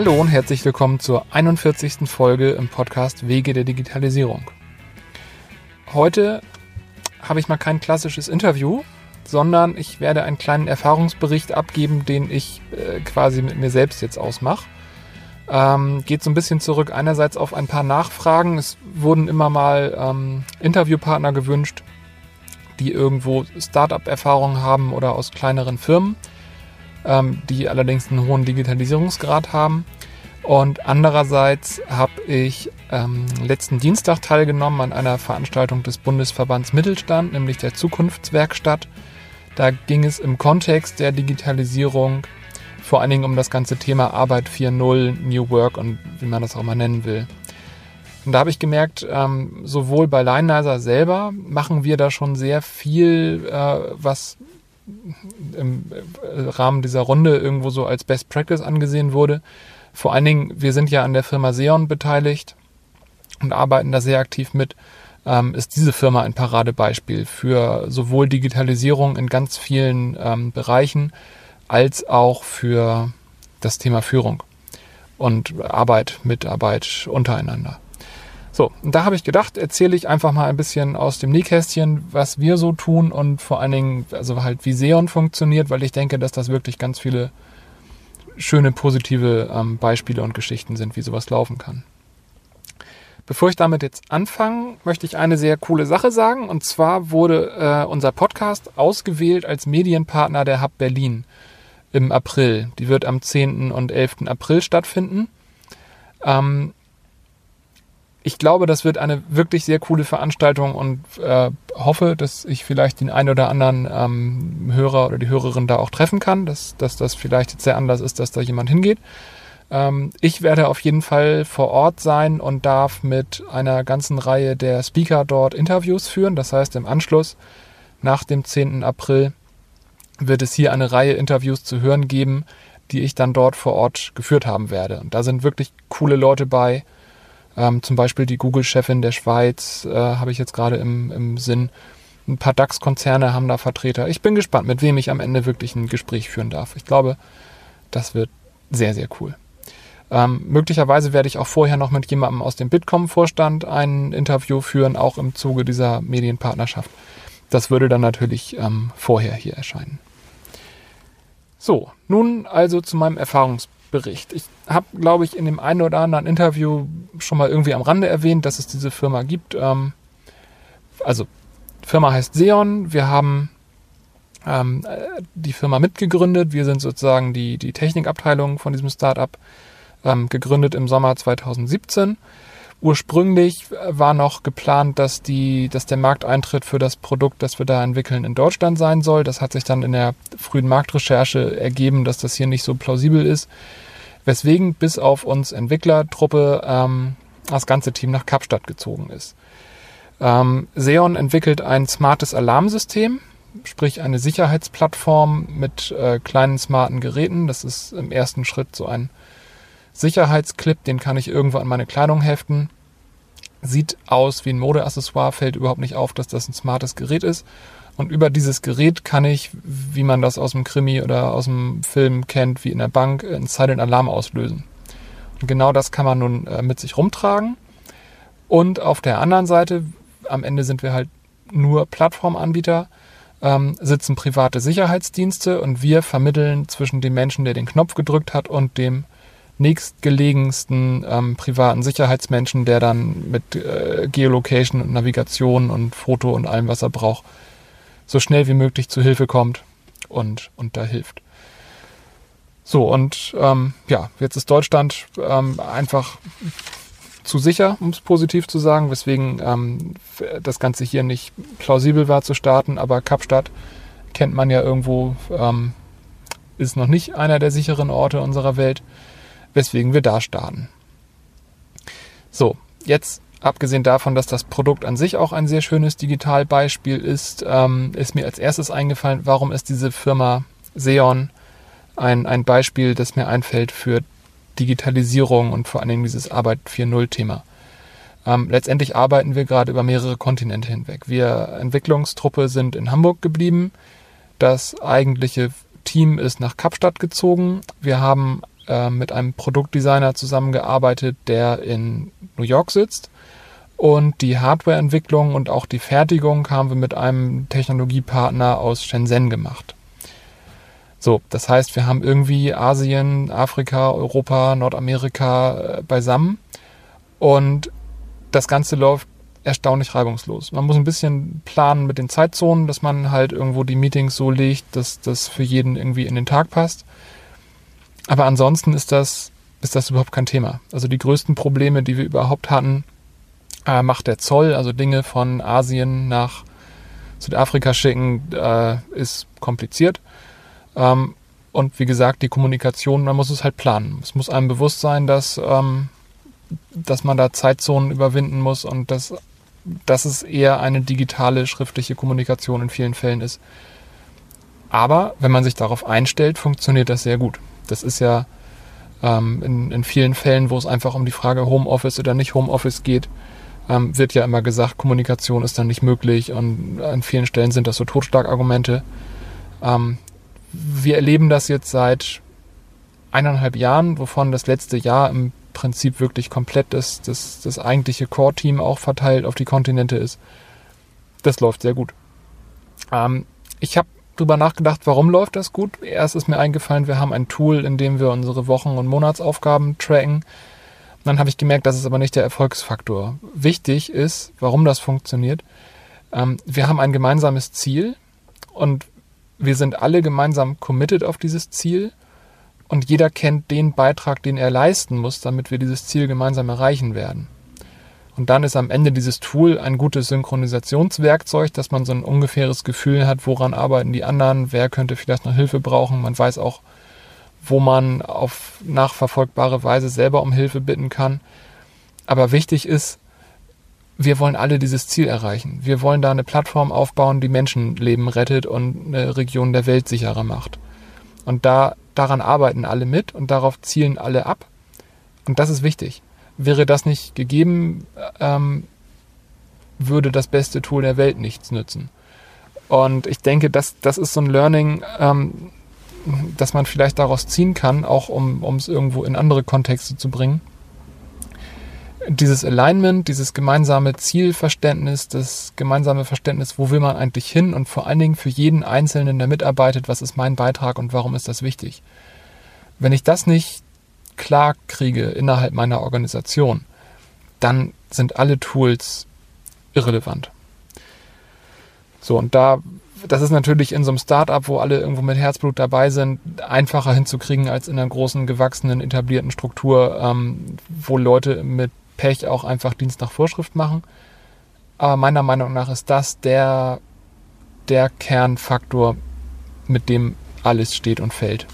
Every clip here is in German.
Hallo und herzlich willkommen zur 41. Folge im Podcast Wege der Digitalisierung. Heute habe ich mal kein klassisches Interview, sondern ich werde einen kleinen Erfahrungsbericht abgeben, den ich äh, quasi mit mir selbst jetzt ausmache. Ähm, geht so ein bisschen zurück einerseits auf ein paar Nachfragen. Es wurden immer mal ähm, Interviewpartner gewünscht, die irgendwo Startup-Erfahrungen haben oder aus kleineren Firmen, die allerdings einen hohen Digitalisierungsgrad haben. Und andererseits habe ich ähm, letzten Dienstag teilgenommen an einer Veranstaltung des Bundesverbands Mittelstand, nämlich der Zukunftswerkstatt. Da ging es im Kontext der Digitalisierung vor allen Dingen um das ganze Thema Arbeit 4.0, New Work und wie man das auch mal nennen will. Und da habe ich gemerkt, ähm, sowohl bei Lionizer selber machen wir da schon sehr viel, äh, was im äh, Rahmen dieser Runde irgendwo so als Best Practice angesehen wurde. Vor allen Dingen, wir sind ja an der Firma Seon beteiligt und arbeiten da sehr aktiv mit. Ähm, ist diese Firma ein Paradebeispiel für sowohl Digitalisierung in ganz vielen ähm, Bereichen als auch für das Thema Führung und Arbeit, Mitarbeit untereinander. So, und da habe ich gedacht, erzähle ich einfach mal ein bisschen aus dem Nähkästchen, was wir so tun und vor allen Dingen, also halt wie Seon funktioniert, weil ich denke, dass das wirklich ganz viele schöne, positive ähm, Beispiele und Geschichten sind, wie sowas laufen kann. Bevor ich damit jetzt anfange, möchte ich eine sehr coole Sache sagen. Und zwar wurde äh, unser Podcast ausgewählt als Medienpartner der Hub Berlin im April. Die wird am 10. und 11. April stattfinden. Ähm, ich glaube, das wird eine wirklich sehr coole Veranstaltung und äh, hoffe, dass ich vielleicht den einen oder anderen ähm, Hörer oder die Hörerin da auch treffen kann, dass, dass das vielleicht jetzt sehr anders ist, dass da jemand hingeht. Ähm, ich werde auf jeden Fall vor Ort sein und darf mit einer ganzen Reihe der Speaker dort Interviews führen. Das heißt, im Anschluss nach dem 10. April wird es hier eine Reihe Interviews zu hören geben, die ich dann dort vor Ort geführt haben werde. Und da sind wirklich coole Leute bei ähm, zum Beispiel die Google-Chefin der Schweiz äh, habe ich jetzt gerade im, im Sinn. Ein paar DAX-Konzerne haben da Vertreter. Ich bin gespannt, mit wem ich am Ende wirklich ein Gespräch führen darf. Ich glaube, das wird sehr, sehr cool. Ähm, möglicherweise werde ich auch vorher noch mit jemandem aus dem Bitkom-Vorstand ein Interview führen, auch im Zuge dieser Medienpartnerschaft. Das würde dann natürlich ähm, vorher hier erscheinen. So, nun also zu meinem Erfahrungsbericht. Bericht. Ich habe, glaube ich, in dem einen oder anderen Interview schon mal irgendwie am Rande erwähnt, dass es diese Firma gibt. Ähm, also, Firma heißt Seon. Wir haben ähm, die Firma mitgegründet. Wir sind sozusagen die, die Technikabteilung von diesem Startup, ähm, gegründet im Sommer 2017. Ursprünglich war noch geplant, dass, die, dass der Markteintritt für das Produkt, das wir da entwickeln, in Deutschland sein soll. Das hat sich dann in der frühen Marktrecherche ergeben, dass das hier nicht so plausibel ist. Weswegen bis auf uns Entwicklertruppe ähm, das ganze Team nach Kapstadt gezogen ist. Ähm, Xeon entwickelt ein smartes Alarmsystem, sprich eine Sicherheitsplattform mit äh, kleinen smarten Geräten. Das ist im ersten Schritt so ein Sicherheitsclip, den kann ich irgendwo an meine Kleidung heften. Sieht aus wie ein Modeaccessoire, fällt überhaupt nicht auf, dass das ein smartes Gerät ist. Und über dieses Gerät kann ich, wie man das aus dem Krimi oder aus dem Film kennt, wie in der Bank, einen Silent Alarm auslösen. Und genau das kann man nun äh, mit sich rumtragen. Und auf der anderen Seite, am Ende sind wir halt nur Plattformanbieter, ähm, sitzen private Sicherheitsdienste und wir vermitteln zwischen dem Menschen, der den Knopf gedrückt hat, und dem nächstgelegensten ähm, privaten Sicherheitsmenschen, der dann mit äh, Geolocation und Navigation und Foto und allem, was er braucht, so schnell wie möglich zu Hilfe kommt und, und da hilft. So, und ähm, ja, jetzt ist Deutschland ähm, einfach zu sicher, um es positiv zu sagen, weswegen ähm, das Ganze hier nicht plausibel war zu starten, aber Kapstadt kennt man ja irgendwo, ähm, ist noch nicht einer der sicheren Orte unserer Welt weswegen wir da starten. So, jetzt abgesehen davon, dass das Produkt an sich auch ein sehr schönes Digitalbeispiel ist, ähm, ist mir als erstes eingefallen, warum ist diese Firma Seon ein, ein Beispiel, das mir einfällt für Digitalisierung und vor allen Dingen dieses Arbeit 4.0 Thema. Ähm, letztendlich arbeiten wir gerade über mehrere Kontinente hinweg. Wir Entwicklungstruppe sind in Hamburg geblieben. Das eigentliche Team ist nach Kapstadt gezogen. Wir haben äh, mit einem Produktdesigner zusammengearbeitet, der in New York sitzt. Und die Hardwareentwicklung und auch die Fertigung haben wir mit einem Technologiepartner aus Shenzhen gemacht. So, das heißt, wir haben irgendwie Asien, Afrika, Europa, Nordamerika äh, beisammen und das Ganze läuft erstaunlich reibungslos. Man muss ein bisschen planen mit den Zeitzonen, dass man halt irgendwo die Meetings so legt, dass das für jeden irgendwie in den Tag passt. Aber ansonsten ist das, ist das überhaupt kein Thema. Also die größten Probleme, die wir überhaupt hatten, äh, macht der Zoll, also Dinge von Asien nach Südafrika schicken, äh, ist kompliziert. Ähm, und wie gesagt, die Kommunikation, man muss es halt planen. Es muss einem bewusst sein, dass, ähm, dass man da Zeitzonen überwinden muss und dass, dass es eher eine digitale schriftliche Kommunikation in vielen Fällen ist. Aber wenn man sich darauf einstellt, funktioniert das sehr gut. Das ist ja ähm, in, in vielen Fällen, wo es einfach um die Frage Homeoffice oder nicht Homeoffice geht, ähm, wird ja immer gesagt, Kommunikation ist dann nicht möglich und an vielen Stellen sind das so Totschlagargumente. Ähm, wir erleben das jetzt seit eineinhalb Jahren, wovon das letzte Jahr im Prinzip wirklich komplett das, das, das eigentliche Core-Team auch verteilt auf die Kontinente ist. Das läuft sehr gut. Ähm, ich habe drüber nachgedacht, warum läuft das gut. Erst ist mir eingefallen, wir haben ein Tool, in dem wir unsere Wochen- und Monatsaufgaben tracken. Dann habe ich gemerkt, das ist aber nicht der Erfolgsfaktor. Wichtig ist, warum das funktioniert. Ähm, wir haben ein gemeinsames Ziel und wir sind alle gemeinsam committed auf dieses Ziel und jeder kennt den Beitrag, den er leisten muss, damit wir dieses Ziel gemeinsam erreichen werden. Und dann ist am Ende dieses Tool ein gutes Synchronisationswerkzeug, dass man so ein ungefähres Gefühl hat, woran arbeiten die anderen, wer könnte vielleicht noch Hilfe brauchen. Man weiß auch, wo man auf nachverfolgbare Weise selber um Hilfe bitten kann. Aber wichtig ist, wir wollen alle dieses Ziel erreichen. Wir wollen da eine Plattform aufbauen, die Menschenleben rettet und eine Region der Welt sicherer macht. Und da, daran arbeiten alle mit und darauf zielen alle ab. Und das ist wichtig. Wäre das nicht gegeben, ähm, würde das beste Tool der Welt nichts nützen. Und ich denke, das, das ist so ein Learning, ähm, das man vielleicht daraus ziehen kann, auch um, es irgendwo in andere Kontexte zu bringen dieses Alignment, dieses gemeinsame Zielverständnis, das gemeinsame Verständnis, wo will man eigentlich hin und vor allen Dingen für jeden Einzelnen, der mitarbeitet, was ist mein Beitrag und warum ist das wichtig. Wenn ich das nicht klar kriege innerhalb meiner Organisation, dann sind alle Tools irrelevant. So, und da, das ist natürlich in so einem Startup, wo alle irgendwo mit Herzblut dabei sind, einfacher hinzukriegen als in einer großen, gewachsenen, etablierten Struktur, ähm, wo Leute mit Pech auch einfach Dienst nach Vorschrift machen. Aber meiner Meinung nach ist das der, der Kernfaktor, mit dem alles steht und fällt.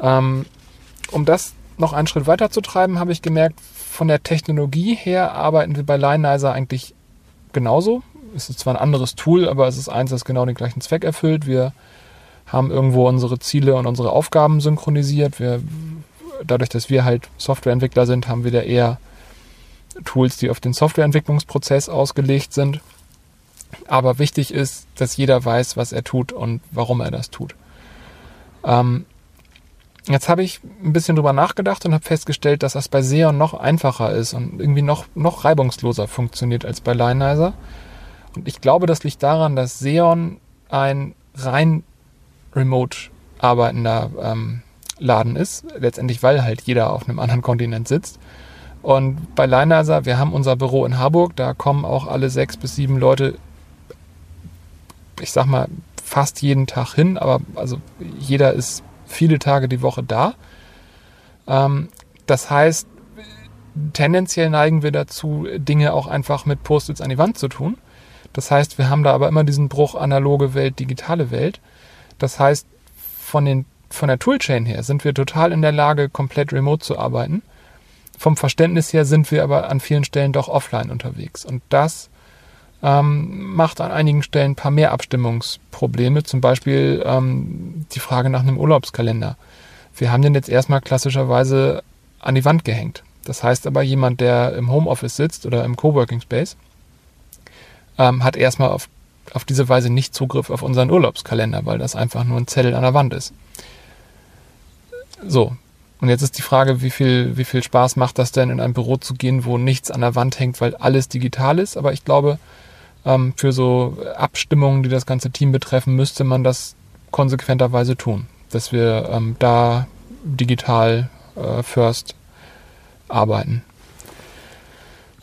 Ähm, um das noch einen Schritt weiter zu treiben, habe ich gemerkt, von der Technologie her arbeiten wir bei Lionizer eigentlich genauso. Es ist zwar ein anderes Tool, aber es ist eins, das genau den gleichen Zweck erfüllt. Wir haben irgendwo unsere Ziele und unsere Aufgaben synchronisiert. Wir dadurch, dass wir halt Softwareentwickler sind, haben wir da eher Tools, die auf den Softwareentwicklungsprozess ausgelegt sind. Aber wichtig ist, dass jeder weiß, was er tut und warum er das tut. Ähm, jetzt habe ich ein bisschen drüber nachgedacht und habe festgestellt, dass das bei Xeon noch einfacher ist und irgendwie noch, noch reibungsloser funktioniert als bei Lionizer. Und ich glaube, das liegt daran, dass Xeon ein rein remote arbeitender ähm, Laden ist. Letztendlich, weil halt jeder auf einem anderen Kontinent sitzt. Und bei Leinheiser, wir haben unser Büro in Harburg, da kommen auch alle sechs bis sieben Leute, ich sag mal, fast jeden Tag hin, aber also jeder ist viele Tage die Woche da. Ähm, das heißt, tendenziell neigen wir dazu, Dinge auch einfach mit Post-its an die Wand zu tun. Das heißt, wir haben da aber immer diesen Bruch analoge Welt, digitale Welt. Das heißt, von den von der Toolchain her sind wir total in der Lage, komplett remote zu arbeiten. Vom Verständnis her sind wir aber an vielen Stellen doch offline unterwegs. Und das ähm, macht an einigen Stellen ein paar mehr Abstimmungsprobleme, zum Beispiel ähm, die Frage nach einem Urlaubskalender. Wir haben den jetzt erstmal klassischerweise an die Wand gehängt. Das heißt aber, jemand, der im Homeoffice sitzt oder im Coworking Space, ähm, hat erstmal auf, auf diese Weise nicht Zugriff auf unseren Urlaubskalender, weil das einfach nur ein Zettel an der Wand ist so. Und jetzt ist die Frage, wie viel, wie viel Spaß macht das denn, in ein Büro zu gehen, wo nichts an der Wand hängt, weil alles digital ist. Aber ich glaube, ähm, für so Abstimmungen, die das ganze Team betreffen, müsste man das konsequenterweise tun. Dass wir ähm, da digital äh, first arbeiten.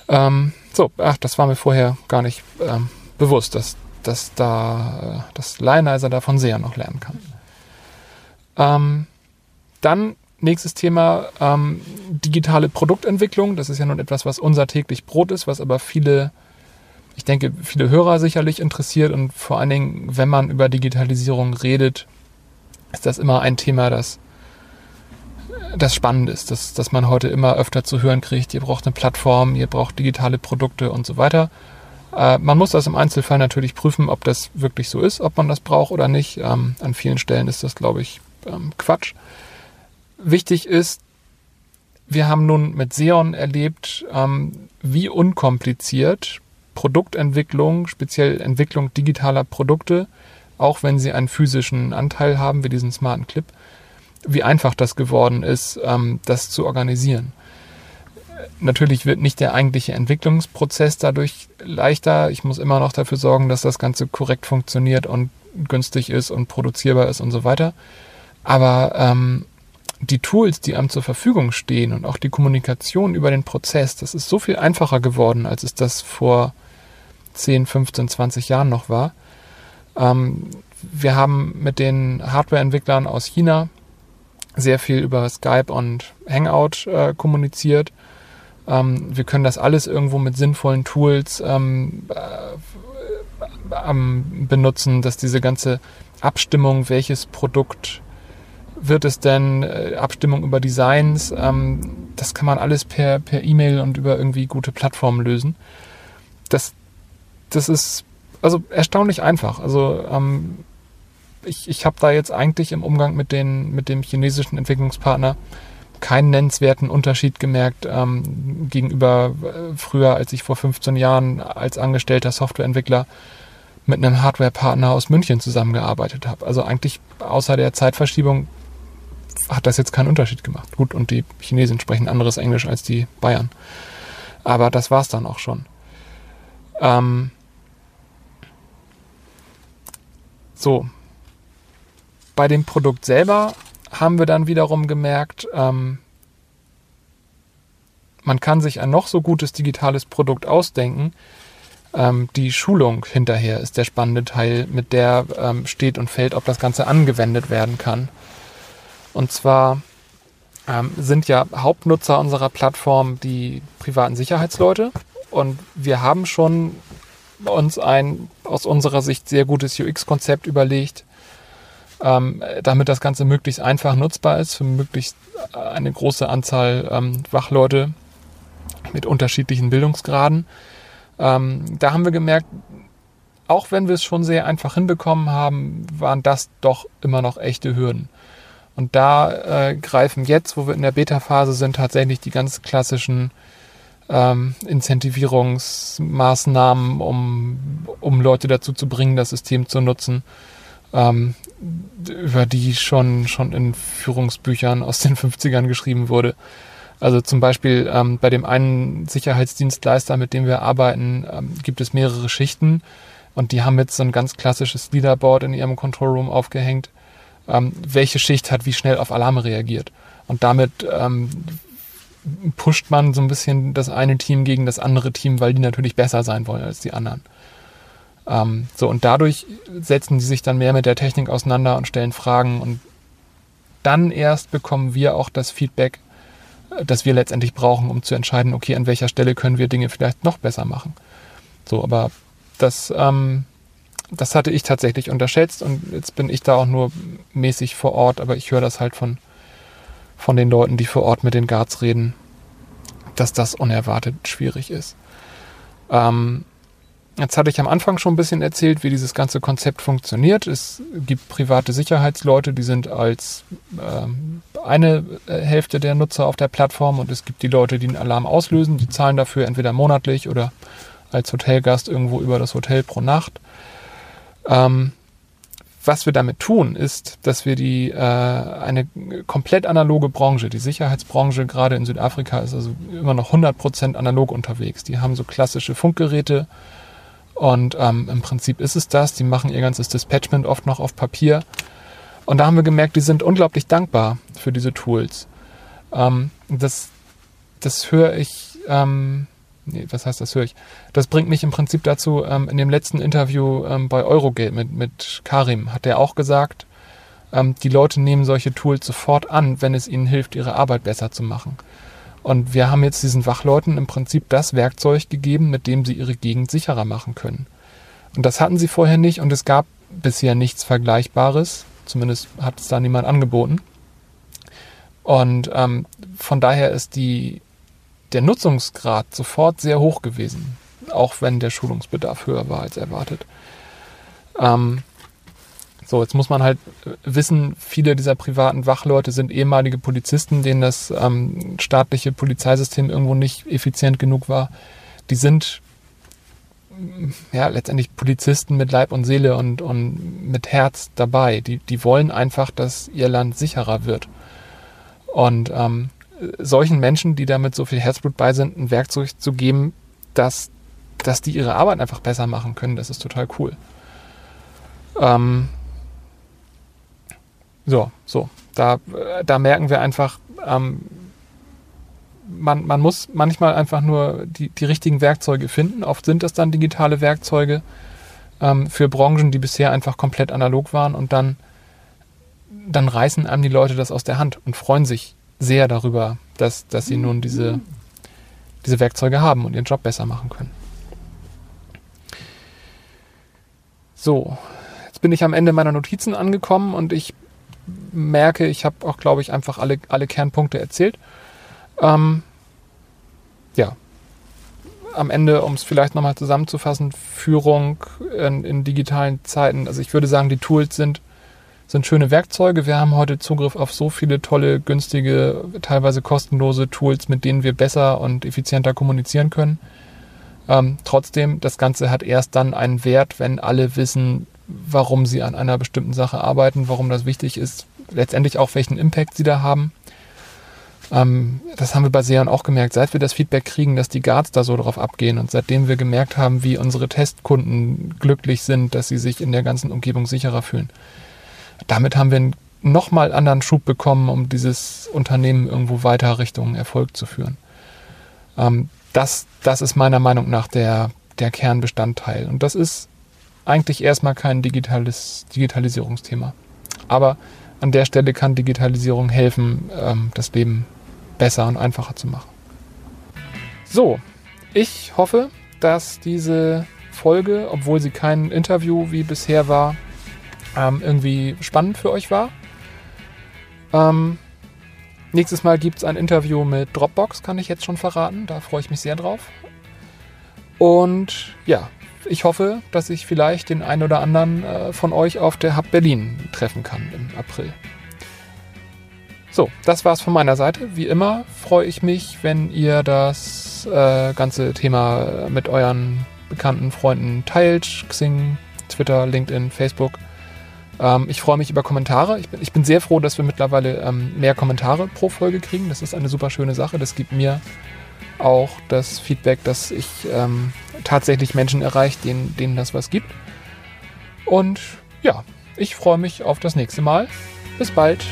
Ähm, so, ach, das war mir vorher gar nicht ähm, bewusst, dass, dass da äh, das Lionizer davon sehr noch lernen kann. Ähm, dann nächstes Thema ähm, digitale Produktentwicklung. Das ist ja nun etwas, was unser täglich Brot ist, was aber viele, ich denke, viele Hörer sicherlich interessiert und vor allen Dingen, wenn man über Digitalisierung redet, ist das immer ein Thema, das das spannend ist, dass, dass man heute immer öfter zu hören kriegt, ihr braucht eine Plattform, ihr braucht digitale Produkte und so weiter. Äh, man muss das im Einzelfall natürlich prüfen, ob das wirklich so ist, ob man das braucht oder nicht. Ähm, an vielen Stellen ist das, glaube ich, ähm, Quatsch. Wichtig ist, wir haben nun mit Xeon erlebt, ähm, wie unkompliziert Produktentwicklung, speziell Entwicklung digitaler Produkte, auch wenn sie einen physischen Anteil haben, wie diesen smarten Clip, wie einfach das geworden ist, ähm, das zu organisieren. Natürlich wird nicht der eigentliche Entwicklungsprozess dadurch leichter. Ich muss immer noch dafür sorgen, dass das Ganze korrekt funktioniert und günstig ist und produzierbar ist und so weiter. Aber ähm, die Tools, die einem zur Verfügung stehen und auch die Kommunikation über den Prozess, das ist so viel einfacher geworden, als es das vor 10, 15, 20 Jahren noch war. Ähm, wir haben mit den Hardware-Entwicklern aus China sehr viel über Skype und Hangout äh, kommuniziert. Ähm, wir können das alles irgendwo mit sinnvollen Tools ähm, äh, benutzen, dass diese ganze Abstimmung, welches Produkt wird es denn, äh, Abstimmung über Designs, ähm, das kann man alles per per E-Mail und über irgendwie gute Plattformen lösen. Das, das ist also erstaunlich einfach. Also ähm, ich, ich habe da jetzt eigentlich im Umgang mit, den, mit dem chinesischen Entwicklungspartner keinen nennenswerten Unterschied gemerkt ähm, gegenüber äh, früher, als ich vor 15 Jahren als angestellter Softwareentwickler mit einem Hardwarepartner aus München zusammengearbeitet habe. Also eigentlich außer der Zeitverschiebung hat das jetzt keinen Unterschied gemacht. Gut, und die Chinesen sprechen anderes Englisch als die Bayern. Aber das war's dann auch schon. Ähm so, bei dem Produkt selber haben wir dann wiederum gemerkt, ähm, man kann sich ein noch so gutes digitales Produkt ausdenken. Ähm, die Schulung hinterher ist der spannende Teil, mit der ähm, steht und fällt, ob das Ganze angewendet werden kann. Und zwar ähm, sind ja Hauptnutzer unserer Plattform die privaten Sicherheitsleute. Und wir haben schon uns ein aus unserer Sicht sehr gutes UX-Konzept überlegt, ähm, damit das Ganze möglichst einfach nutzbar ist für möglichst äh, eine große Anzahl ähm, Wachleute mit unterschiedlichen Bildungsgraden. Ähm, da haben wir gemerkt, auch wenn wir es schon sehr einfach hinbekommen haben, waren das doch immer noch echte Hürden. Und da äh, greifen jetzt, wo wir in der Beta-Phase sind, tatsächlich die ganz klassischen ähm, Incentivierungsmaßnahmen, um, um Leute dazu zu bringen, das System zu nutzen ähm, über die schon, schon in Führungsbüchern aus den 50ern geschrieben wurde. Also zum Beispiel ähm, bei dem einen Sicherheitsdienstleister, mit dem wir arbeiten, ähm, gibt es mehrere Schichten und die haben jetzt so ein ganz klassisches Leaderboard in ihrem Control Room aufgehängt, ähm, welche Schicht hat wie schnell auf Alarme reagiert. Und damit ähm, pusht man so ein bisschen das eine Team gegen das andere Team, weil die natürlich besser sein wollen als die anderen. Ähm, so, und dadurch setzen sie sich dann mehr mit der Technik auseinander und stellen Fragen und dann erst bekommen wir auch das Feedback, äh, das wir letztendlich brauchen, um zu entscheiden, okay, an welcher Stelle können wir Dinge vielleicht noch besser machen. So, aber das, ähm, das hatte ich tatsächlich unterschätzt und jetzt bin ich da auch nur mäßig vor Ort, aber ich höre das halt von, von den Leuten, die vor Ort mit den Guards reden, dass das unerwartet schwierig ist. Ähm, Jetzt hatte ich am Anfang schon ein bisschen erzählt, wie dieses ganze Konzept funktioniert. Es gibt private Sicherheitsleute, die sind als ähm, eine äh, Hälfte der Nutzer auf der Plattform und es gibt die Leute, die einen Alarm auslösen. Die zahlen dafür entweder monatlich oder als Hotelgast irgendwo über das Hotel pro Nacht. Ähm, was wir damit tun, ist, dass wir die äh, eine komplett analoge Branche, die Sicherheitsbranche gerade in Südafrika ist also immer noch 100% analog unterwegs. Die haben so klassische Funkgeräte und ähm, im Prinzip ist es das. Die machen ihr ganzes Dispatchment oft noch auf Papier. Und da haben wir gemerkt, die sind unglaublich dankbar für diese Tools. Ähm, das, das höre ich ähm, nee, was heißt das höre ich? Das bringt mich im Prinzip dazu, ähm, in dem letzten Interview ähm, bei Eurogate mit, mit Karim hat er auch gesagt, ähm, die Leute nehmen solche Tools sofort an, wenn es ihnen hilft, ihre Arbeit besser zu machen. Und wir haben jetzt diesen Wachleuten im Prinzip das Werkzeug gegeben, mit dem sie ihre Gegend sicherer machen können. Und das hatten sie vorher nicht und es gab bisher nichts Vergleichbares. Zumindest hat es da niemand angeboten. Und ähm, von daher ist die der Nutzungsgrad sofort sehr hoch gewesen, auch wenn der Schulungsbedarf höher war als erwartet. Ähm, so, jetzt muss man halt wissen, viele dieser privaten Wachleute sind ehemalige Polizisten, denen das ähm, staatliche Polizeisystem irgendwo nicht effizient genug war. Die sind ja letztendlich Polizisten mit Leib und Seele und, und mit Herz dabei. Die, die wollen einfach, dass ihr Land sicherer wird. Und ähm, solchen Menschen, die damit so viel Herzblut bei sind, ein Werkzeug zu geben, dass, dass die ihre Arbeit einfach besser machen können, das ist total cool. Ähm, so, so. Da, da merken wir einfach, ähm, man, man muss manchmal einfach nur die, die richtigen Werkzeuge finden. Oft sind das dann digitale Werkzeuge ähm, für Branchen, die bisher einfach komplett analog waren und dann, dann reißen einem die Leute das aus der Hand und freuen sich sehr darüber, dass, dass sie nun diese, diese Werkzeuge haben und ihren Job besser machen können. So, jetzt bin ich am Ende meiner Notizen angekommen und ich merke, ich habe auch, glaube ich, einfach alle, alle Kernpunkte erzählt. Ähm, ja, am Ende, um es vielleicht nochmal zusammenzufassen, Führung in, in, digitalen Zeiten. Also ich würde sagen, die Tools sind sind schöne Werkzeuge. Wir haben heute Zugriff auf so viele tolle, günstige, teilweise kostenlose Tools, mit denen wir besser und effizienter kommunizieren können. Ähm, trotzdem, das Ganze hat erst dann einen Wert, wenn alle wissen, warum sie an einer bestimmten Sache arbeiten, warum das wichtig ist, letztendlich auch welchen Impact sie da haben. Ähm, das haben wir bei Seon auch gemerkt, seit wir das Feedback kriegen, dass die Guards da so drauf abgehen und seitdem wir gemerkt haben, wie unsere Testkunden glücklich sind, dass sie sich in der ganzen Umgebung sicherer fühlen damit haben wir einen nochmal anderen Schub bekommen, um dieses Unternehmen irgendwo weiter Richtung Erfolg zu führen. Ähm, das, das ist meiner Meinung nach der, der Kernbestandteil. Und das ist eigentlich erstmal kein digitales Digitalisierungsthema. Aber an der Stelle kann Digitalisierung helfen, ähm, das Leben besser und einfacher zu machen. So, ich hoffe, dass diese Folge, obwohl sie kein Interview wie bisher war, ähm, irgendwie spannend für euch war. Ähm, nächstes Mal gibt es ein Interview mit Dropbox, kann ich jetzt schon verraten. Da freue ich mich sehr drauf. Und ja, ich hoffe, dass ich vielleicht den einen oder anderen äh, von euch auf der Hub Berlin treffen kann im April. So, das war's von meiner Seite. Wie immer freue ich mich, wenn ihr das äh, ganze Thema mit euren bekannten Freunden teilt. Xing, Twitter, LinkedIn, Facebook. Ähm, ich freue mich über Kommentare. Ich bin, ich bin, sehr froh, dass wir mittlerweile ähm, mehr Kommentare pro Folge kriegen. Das ist eine super schöne Sache. Das gibt mir auch das Feedback, dass ich ähm, tatsächlich Menschen erreiche, denen, denen das was gibt. Und ja, ich freue mich auf das nächste Mal. Bis bald.